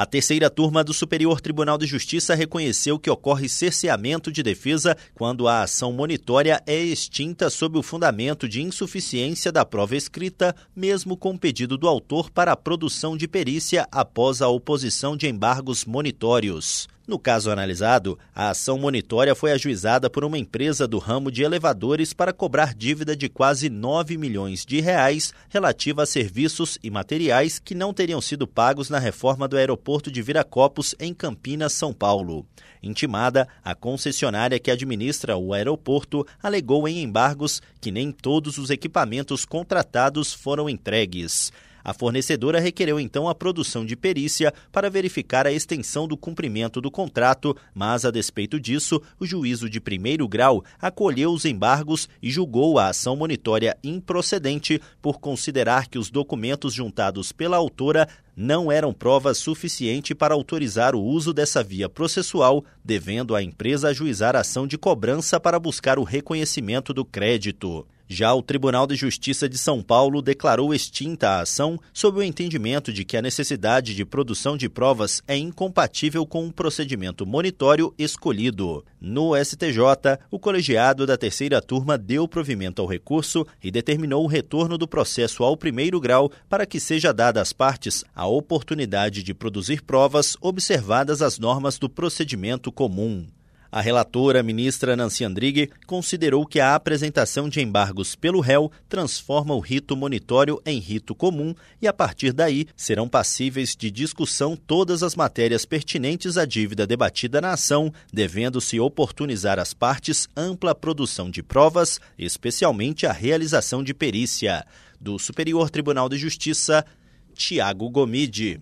A terceira turma do Superior Tribunal de Justiça reconheceu que ocorre cerceamento de defesa quando a ação monitória é extinta sob o fundamento de insuficiência da prova escrita, mesmo com pedido do autor para a produção de perícia após a oposição de embargos monitórios. No caso analisado, a ação monitória foi ajuizada por uma empresa do ramo de elevadores para cobrar dívida de quase 9 milhões de reais relativa a serviços e materiais que não teriam sido pagos na reforma do aeroporto de Viracopos, em Campinas, São Paulo. Intimada, a concessionária que administra o aeroporto alegou em embargos que nem todos os equipamentos contratados foram entregues. A fornecedora requereu então a produção de perícia para verificar a extensão do cumprimento do contrato, mas, a despeito disso, o juízo de primeiro grau acolheu os embargos e julgou a ação monitória improcedente por considerar que os documentos juntados pela autora não eram prova suficiente para autorizar o uso dessa via processual, devendo a empresa ajuizar ação de cobrança para buscar o reconhecimento do crédito. Já o Tribunal de Justiça de São Paulo declarou extinta a ação sob o entendimento de que a necessidade de produção de provas é incompatível com o procedimento monitório escolhido. No STJ, o colegiado da terceira turma deu provimento ao recurso e determinou o retorno do processo ao primeiro grau para que seja dada às partes a oportunidade de produzir provas observadas as normas do procedimento comum. A relatora, ministra Nancy Andrighi, considerou que a apresentação de embargos pelo réu transforma o rito monitório em rito comum e, a partir daí, serão passíveis de discussão todas as matérias pertinentes à dívida debatida na ação, devendo-se oportunizar às partes ampla produção de provas, especialmente a realização de perícia. Do Superior Tribunal de Justiça, Tiago Gomide.